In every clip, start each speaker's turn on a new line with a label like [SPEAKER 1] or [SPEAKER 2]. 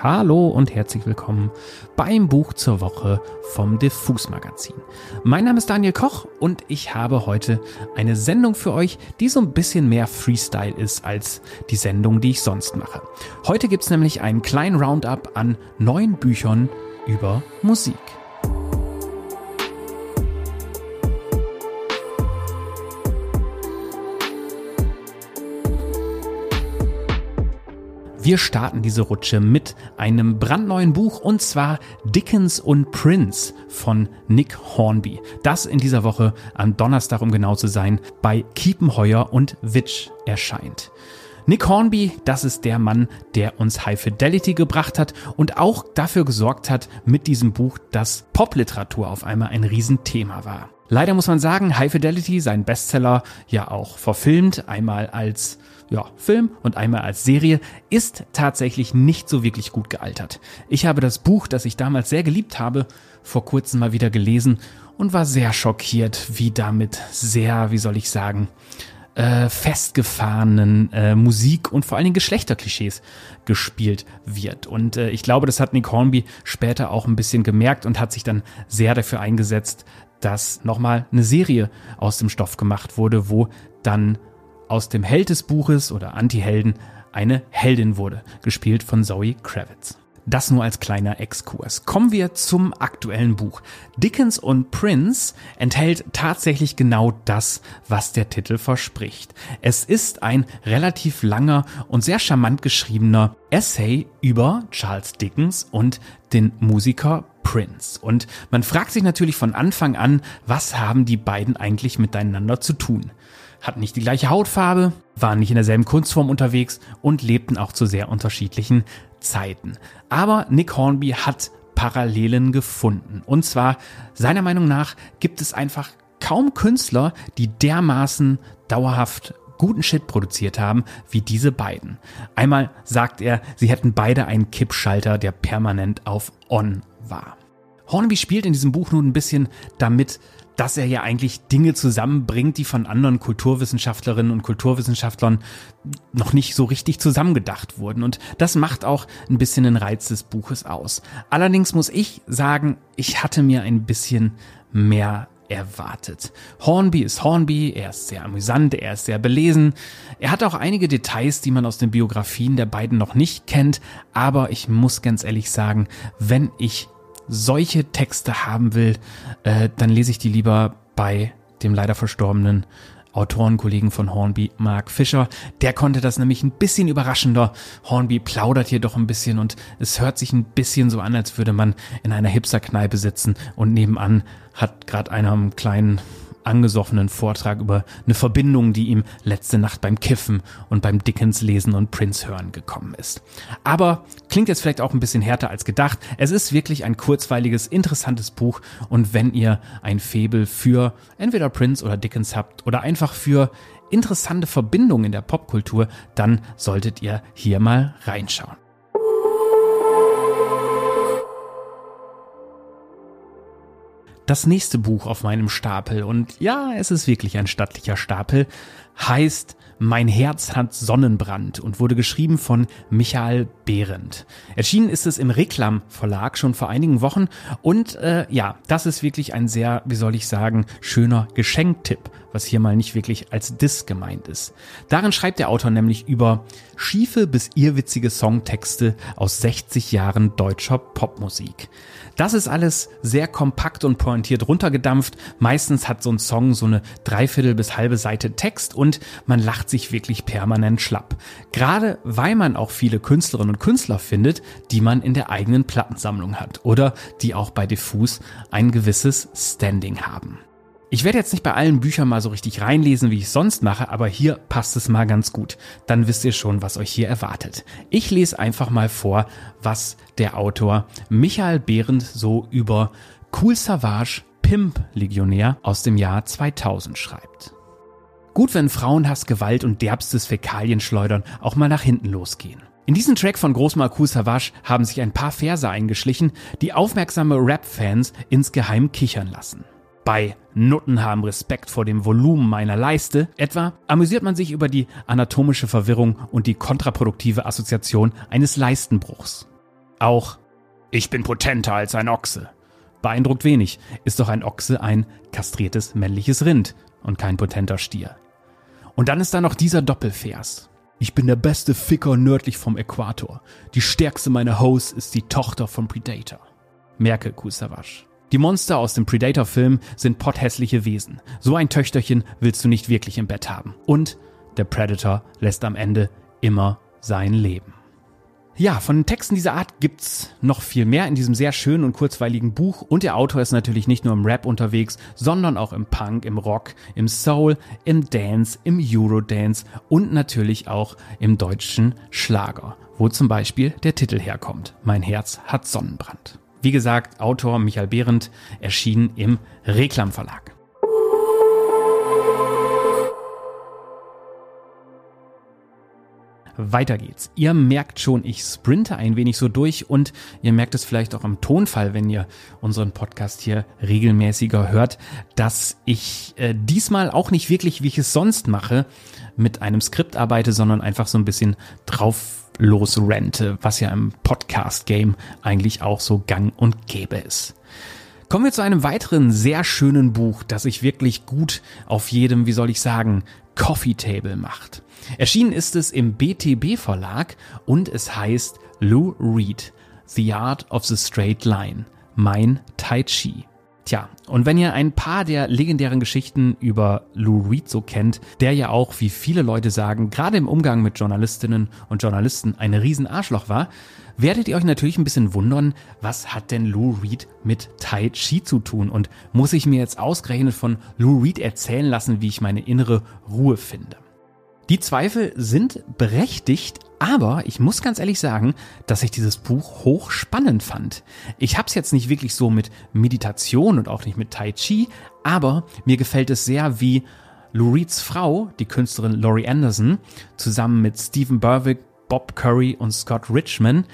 [SPEAKER 1] Hallo und herzlich willkommen beim Buch zur Woche vom Diffus Magazin. Mein Name ist Daniel Koch und ich habe heute eine Sendung für euch, die so ein bisschen mehr Freestyle ist als die Sendung, die ich sonst mache. Heute gibt's nämlich einen kleinen Roundup an neuen Büchern über Musik. Wir starten diese Rutsche mit einem brandneuen Buch und zwar Dickens und Prince von Nick Hornby. Das in dieser Woche am Donnerstag, um genau zu sein, bei Kiepenheuer und Witch erscheint. Nick Hornby, das ist der Mann, der uns High Fidelity gebracht hat und auch dafür gesorgt hat mit diesem Buch, dass Popliteratur auf einmal ein Riesenthema war. Leider muss man sagen, High Fidelity, sein Bestseller, ja auch verfilmt, einmal als ja, Film und einmal als Serie, ist tatsächlich nicht so wirklich gut gealtert. Ich habe das Buch, das ich damals sehr geliebt habe, vor kurzem mal wieder gelesen und war sehr schockiert, wie damit sehr, wie soll ich sagen, äh, festgefahrenen äh, Musik und vor allen Dingen Geschlechterklischees gespielt wird. Und äh, ich glaube, das hat Nick Hornby später auch ein bisschen gemerkt und hat sich dann sehr dafür eingesetzt, dass nochmal eine Serie aus dem Stoff gemacht wurde, wo dann aus dem Held des Buches oder Anti-Helden eine Heldin wurde, gespielt von Zoe Kravitz. Das nur als kleiner Exkurs. Kommen wir zum aktuellen Buch. Dickens und Prince enthält tatsächlich genau das, was der Titel verspricht. Es ist ein relativ langer und sehr charmant geschriebener Essay über Charles Dickens und den Musiker Prince. Und man fragt sich natürlich von Anfang an, was haben die beiden eigentlich miteinander zu tun? hatten nicht die gleiche Hautfarbe, waren nicht in derselben Kunstform unterwegs und lebten auch zu sehr unterschiedlichen Zeiten. Aber Nick Hornby hat Parallelen gefunden. Und zwar, seiner Meinung nach, gibt es einfach kaum Künstler, die dermaßen dauerhaft guten Shit produziert haben wie diese beiden. Einmal sagt er, sie hätten beide einen Kippschalter, der permanent auf On war. Hornby spielt in diesem Buch nun ein bisschen damit, dass er ja eigentlich Dinge zusammenbringt, die von anderen Kulturwissenschaftlerinnen und Kulturwissenschaftlern noch nicht so richtig zusammengedacht wurden. Und das macht auch ein bisschen den Reiz des Buches aus. Allerdings muss ich sagen, ich hatte mir ein bisschen mehr erwartet. Hornby ist Hornby, er ist sehr amüsant, er ist sehr belesen. Er hat auch einige Details, die man aus den Biografien der beiden noch nicht kennt, aber ich muss ganz ehrlich sagen, wenn ich solche Texte haben will, äh, dann lese ich die lieber bei dem leider verstorbenen Autorenkollegen von Hornby, Mark Fischer. Der konnte das nämlich ein bisschen überraschender. Hornby plaudert hier doch ein bisschen und es hört sich ein bisschen so an, als würde man in einer Hipsterkneipe sitzen und nebenan hat gerade einer einen kleinen angesoffenen Vortrag über eine Verbindung, die ihm letzte Nacht beim Kiffen und beim Dickens lesen und Prince hören gekommen ist. Aber klingt jetzt vielleicht auch ein bisschen härter als gedacht. Es ist wirklich ein kurzweiliges, interessantes Buch und wenn ihr ein Febel für entweder Prince oder Dickens habt oder einfach für interessante Verbindungen in der Popkultur, dann solltet ihr hier mal reinschauen. Das nächste Buch auf meinem Stapel, und ja, es ist wirklich ein stattlicher Stapel, heißt mein Herz hat Sonnenbrand und wurde geschrieben von Michael Behrendt. Erschienen ist es im Reklam Verlag schon vor einigen Wochen und äh, ja, das ist wirklich ein sehr, wie soll ich sagen, schöner Geschenktipp, was hier mal nicht wirklich als Diss gemeint ist. Darin schreibt der Autor nämlich über schiefe bis irrwitzige Songtexte aus 60 Jahren deutscher Popmusik. Das ist alles sehr kompakt und pointiert runtergedampft. Meistens hat so ein Song so eine Dreiviertel bis halbe Seite Text und man lacht sich wirklich permanent schlapp. Gerade weil man auch viele Künstlerinnen und Künstler findet, die man in der eigenen Plattensammlung hat oder die auch bei Diffus ein gewisses Standing haben. Ich werde jetzt nicht bei allen Büchern mal so richtig reinlesen, wie ich sonst mache, aber hier passt es mal ganz gut. Dann wisst ihr schon, was euch hier erwartet. Ich lese einfach mal vor, was der Autor Michael Behrendt so über Cool Savage Pimp Legionär aus dem Jahr 2000 schreibt. Gut, wenn Frauenhass, Gewalt und derbstes Fäkalienschleudern auch mal nach hinten losgehen. In diesen Track von Großmal Cool Savage haben sich ein paar Verse eingeschlichen, die aufmerksame Rap-Fans insgeheim kichern lassen bei Nutten haben Respekt vor dem Volumen meiner Leiste. Etwa amüsiert man sich über die anatomische Verwirrung und die kontraproduktive Assoziation eines Leistenbruchs. Auch ich bin potenter als ein Ochse. Beeindruckt wenig, ist doch ein Ochse ein kastriertes männliches Rind und kein potenter Stier. Und dann ist da noch dieser Doppelvers. Ich bin der beste Ficker nördlich vom Äquator. Die stärkste meiner Hosts ist die Tochter von Predator. Merke, Kusawasch. Die Monster aus dem Predator-Film sind potthässliche Wesen. So ein Töchterchen willst du nicht wirklich im Bett haben. Und der Predator lässt am Ende immer sein Leben. Ja, von Texten dieser Art gibt's noch viel mehr in diesem sehr schönen und kurzweiligen Buch und der Autor ist natürlich nicht nur im Rap unterwegs, sondern auch im Punk, im Rock, im Soul, im Dance, im Eurodance und natürlich auch im deutschen Schlager, wo zum Beispiel der Titel herkommt. Mein Herz hat Sonnenbrand. Wie gesagt, Autor Michael Behrendt erschien im Reklam Verlag. Weiter geht's. Ihr merkt schon, ich sprinte ein wenig so durch und ihr merkt es vielleicht auch am Tonfall, wenn ihr unseren Podcast hier regelmäßiger hört, dass ich äh, diesmal auch nicht wirklich, wie ich es sonst mache, mit einem Skript arbeite, sondern einfach so ein bisschen drauf losrente, was ja im Podcast-Game eigentlich auch so gang und gäbe ist. Kommen wir zu einem weiteren sehr schönen Buch, das sich wirklich gut auf jedem, wie soll ich sagen, Coffee Table macht. Erschienen ist es im BTB Verlag und es heißt Lou Reed, The Art of the Straight Line, mein Tai Chi. Tja, und wenn ihr ein paar der legendären Geschichten über Lou Reed so kennt, der ja auch, wie viele Leute sagen, gerade im Umgang mit Journalistinnen und Journalisten ein Riesenarschloch war, werdet ihr euch natürlich ein bisschen wundern, was hat denn Lou Reed mit Tai Chi zu tun und muss ich mir jetzt ausgerechnet von Lou Reed erzählen lassen, wie ich meine innere Ruhe finde. Die Zweifel sind berechtigt, aber ich muss ganz ehrlich sagen, dass ich dieses Buch hochspannend fand. Ich habe es jetzt nicht wirklich so mit Meditation und auch nicht mit Tai Chi, aber mir gefällt es sehr, wie Lou Reeds Frau, die Künstlerin Laurie Anderson, zusammen mit Stephen Berwick, Bob Curry und Scott Richman,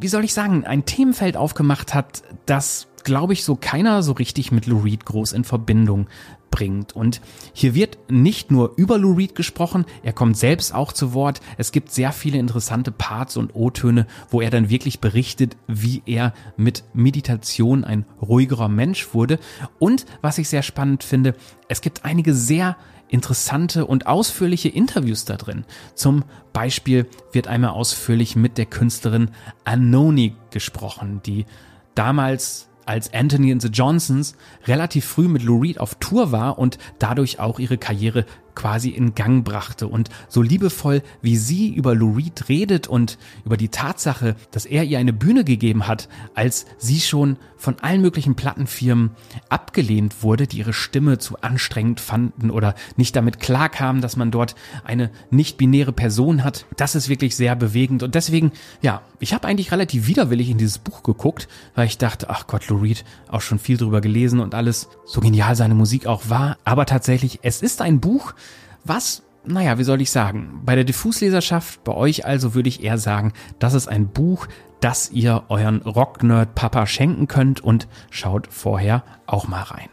[SPEAKER 1] wie soll ich sagen, ein Themenfeld aufgemacht hat, das glaube ich, so keiner so richtig mit Lou Reed groß in Verbindung bringt. Und hier wird nicht nur über Lou Reed gesprochen, er kommt selbst auch zu Wort. Es gibt sehr viele interessante Parts und O-Töne, wo er dann wirklich berichtet, wie er mit Meditation ein ruhigerer Mensch wurde. Und was ich sehr spannend finde, es gibt einige sehr interessante und ausführliche Interviews da drin. Zum Beispiel wird einmal ausführlich mit der Künstlerin Anoni gesprochen, die damals als Anthony and the Johnsons relativ früh mit Lou Reed auf Tour war und dadurch auch ihre Karriere quasi in Gang brachte. Und so liebevoll, wie sie über Lou Reed redet und über die Tatsache, dass er ihr eine Bühne gegeben hat, als sie schon von allen möglichen Plattenfirmen abgelehnt wurde, die ihre Stimme zu anstrengend fanden oder nicht damit klarkamen, dass man dort eine nicht-binäre Person hat. Das ist wirklich sehr bewegend. Und deswegen, ja, ich habe eigentlich relativ widerwillig in dieses Buch geguckt, weil ich dachte, ach Gott, Lou Reed, auch schon viel drüber gelesen und alles, so genial seine Musik auch war. Aber tatsächlich, es ist ein Buch, was, naja, wie soll ich sagen, bei der Diffusleserschaft, bei euch also würde ich eher sagen, das ist ein Buch, das ihr euren Rocknerd-Papa schenken könnt und schaut vorher auch mal rein.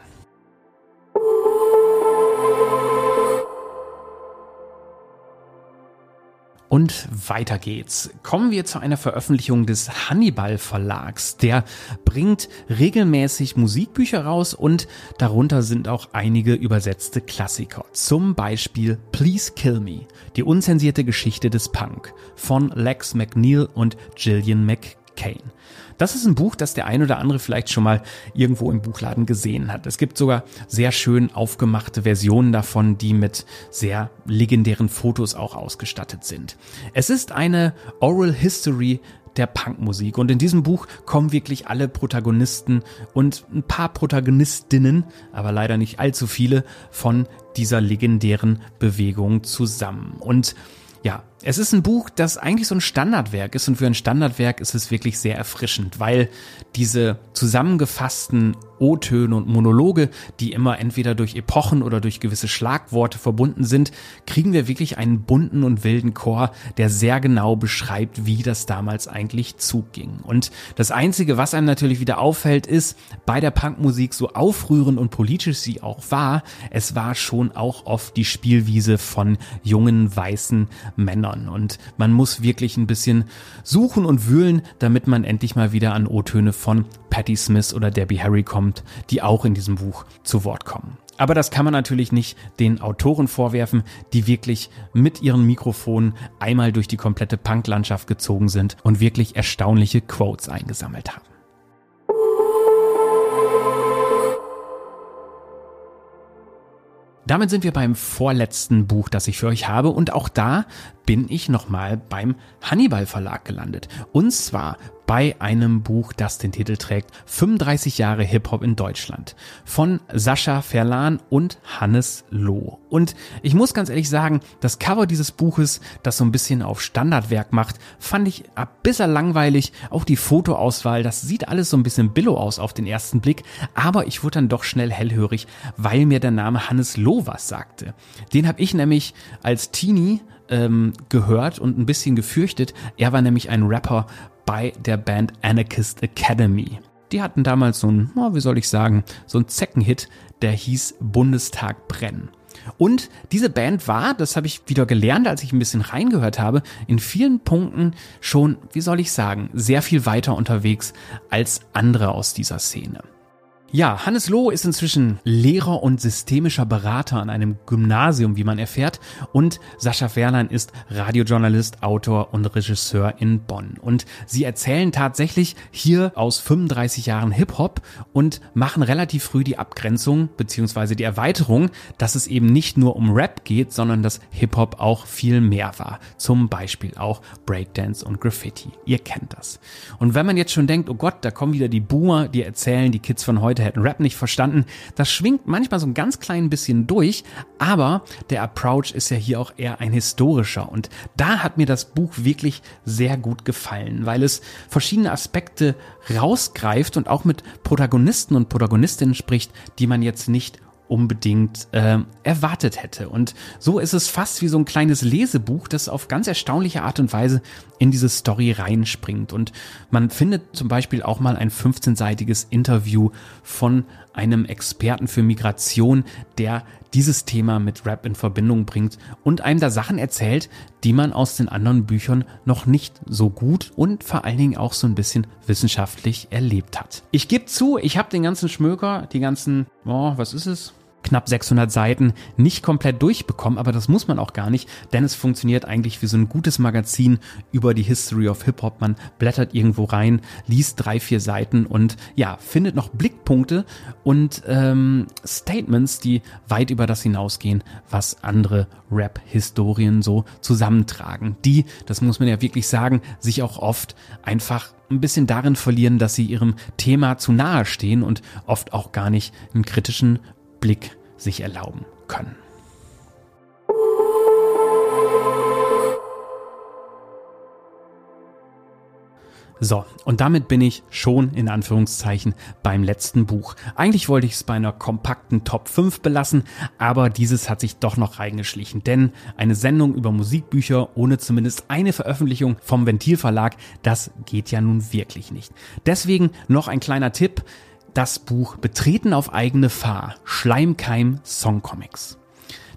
[SPEAKER 1] Und weiter geht's. Kommen wir zu einer Veröffentlichung des Hannibal Verlags. Der bringt regelmäßig Musikbücher raus und darunter sind auch einige übersetzte Klassiker. Zum Beispiel Please Kill Me, die unzensierte Geschichte des Punk von Lex McNeil und Gillian McCain. Das ist ein Buch, das der ein oder andere vielleicht schon mal irgendwo im Buchladen gesehen hat. Es gibt sogar sehr schön aufgemachte Versionen davon, die mit sehr legendären Fotos auch ausgestattet sind. Es ist eine Oral History der Punkmusik. Und in diesem Buch kommen wirklich alle Protagonisten und ein paar Protagonistinnen, aber leider nicht allzu viele, von dieser legendären Bewegung zusammen. Und ja, es ist ein Buch, das eigentlich so ein Standardwerk ist und für ein Standardwerk ist es wirklich sehr erfrischend, weil diese zusammengefassten O-Töne und Monologe, die immer entweder durch Epochen oder durch gewisse Schlagworte verbunden sind, kriegen wir wirklich einen bunten und wilden Chor, der sehr genau beschreibt, wie das damals eigentlich zuging. Und das Einzige, was einem natürlich wieder auffällt, ist, bei der Punkmusik, so aufrührend und politisch sie auch war, es war schon auch oft die Spielwiese von jungen weißen Männern erinnern und man muss wirklich ein bisschen suchen und wühlen, damit man endlich mal wieder an O-Töne von Patti Smith oder Debbie Harry kommt, die auch in diesem Buch zu Wort kommen. Aber das kann man natürlich nicht den Autoren vorwerfen, die wirklich mit ihren Mikrofonen einmal durch die komplette Punklandschaft gezogen sind und wirklich erstaunliche Quotes eingesammelt haben. Damit sind wir beim vorletzten Buch, das ich für euch habe und auch da bin ich nochmal beim Hannibal Verlag gelandet. Und zwar bei einem Buch, das den Titel trägt 35 Jahre Hip-Hop in Deutschland von Sascha Verlan und Hannes Loh. Und ich muss ganz ehrlich sagen, das Cover dieses Buches, das so ein bisschen auf Standardwerk macht, fand ich ein bisschen langweilig. Auch die Fotoauswahl, das sieht alles so ein bisschen billow aus auf den ersten Blick, aber ich wurde dann doch schnell hellhörig, weil mir der Name Hannes Loh was sagte. Den habe ich nämlich als Teenie ähm, gehört und ein bisschen gefürchtet. Er war nämlich ein Rapper bei der Band Anarchist Academy. Die hatten damals so ein, wie soll ich sagen, so ein Zeckenhit, der hieß Bundestag brennen. Und diese Band war, das habe ich wieder gelernt, als ich ein bisschen reingehört habe, in vielen Punkten schon, wie soll ich sagen, sehr viel weiter unterwegs als andere aus dieser Szene. Ja, Hannes Loh ist inzwischen Lehrer und systemischer Berater an einem Gymnasium, wie man erfährt. Und Sascha Ferlein ist Radiojournalist, Autor und Regisseur in Bonn. Und sie erzählen tatsächlich hier aus 35 Jahren Hip-Hop und machen relativ früh die Abgrenzung beziehungsweise die Erweiterung, dass es eben nicht nur um Rap geht, sondern dass Hip-Hop auch viel mehr war. Zum Beispiel auch Breakdance und Graffiti. Ihr kennt das. Und wenn man jetzt schon denkt, oh Gott, da kommen wieder die Boomer, die erzählen, die Kids von heute Leute hätten Rap nicht verstanden. Das schwingt manchmal so ein ganz klein bisschen durch, aber der Approach ist ja hier auch eher ein historischer und da hat mir das Buch wirklich sehr gut gefallen, weil es verschiedene Aspekte rausgreift und auch mit Protagonisten und Protagonistinnen spricht, die man jetzt nicht unbedingt äh, erwartet hätte. Und so ist es fast wie so ein kleines Lesebuch, das auf ganz erstaunliche Art und Weise in diese Story reinspringt. Und man findet zum Beispiel auch mal ein 15-seitiges Interview von einem Experten für Migration, der dieses Thema mit Rap in Verbindung bringt und einem da Sachen erzählt, die man aus den anderen Büchern noch nicht so gut und vor allen Dingen auch so ein bisschen wissenschaftlich erlebt hat. Ich gebe zu, ich habe den ganzen Schmöker, die ganzen, oh, was ist es? Knapp 600 Seiten nicht komplett durchbekommen, aber das muss man auch gar nicht, denn es funktioniert eigentlich wie so ein gutes Magazin über die History of Hip-Hop. Man blättert irgendwo rein, liest drei, vier Seiten und ja, findet noch Blickpunkte und ähm, Statements, die weit über das hinausgehen, was andere Rap-Historien so zusammentragen. Die, das muss man ja wirklich sagen, sich auch oft einfach ein bisschen darin verlieren, dass sie ihrem Thema zu nahe stehen und oft auch gar nicht einen kritischen Blick sich erlauben können. So, und damit bin ich schon in Anführungszeichen beim letzten Buch. Eigentlich wollte ich es bei einer kompakten Top 5 belassen, aber dieses hat sich doch noch reingeschlichen, denn eine Sendung über Musikbücher ohne zumindest eine Veröffentlichung vom Ventilverlag, das geht ja nun wirklich nicht. Deswegen noch ein kleiner Tipp das Buch Betreten auf eigene Fahr, Schleimkeim Songcomics.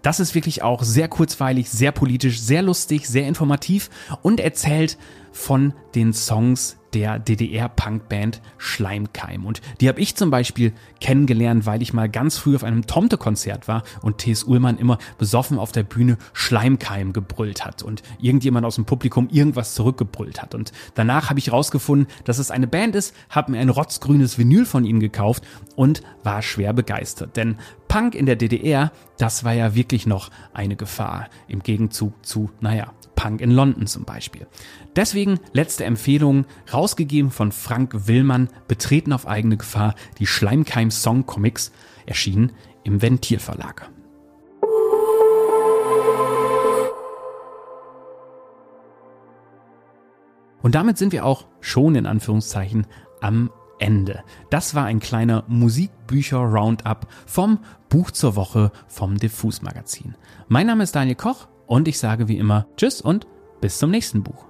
[SPEAKER 1] Das ist wirklich auch sehr kurzweilig, sehr politisch, sehr lustig, sehr informativ und erzählt von den Songs der DDR-Punkband Schleimkeim. Und die habe ich zum Beispiel kennengelernt, weil ich mal ganz früh auf einem Tomte-Konzert war und T.S. Ullmann immer besoffen auf der Bühne Schleimkeim gebrüllt hat und irgendjemand aus dem Publikum irgendwas zurückgebrüllt hat. Und danach habe ich rausgefunden, dass es eine Band ist, habe mir ein rotzgrünes Vinyl von ihnen gekauft und war schwer begeistert. Denn Punk in der DDR, das war ja wirklich noch eine Gefahr im Gegenzug zu, naja, Punk in London zum Beispiel. Deswegen letzte Empfehlung, rausgegeben von Frank Willmann, betreten auf eigene Gefahr, die Schleimkeim Song Comics, erschienen im Ventilverlag. Und damit sind wir auch schon in Anführungszeichen am Ende. Das war ein kleiner Musikbücher-Roundup vom Buch zur Woche vom Diffus Magazin. Mein Name ist Daniel Koch und ich sage wie immer Tschüss und bis zum nächsten Buch.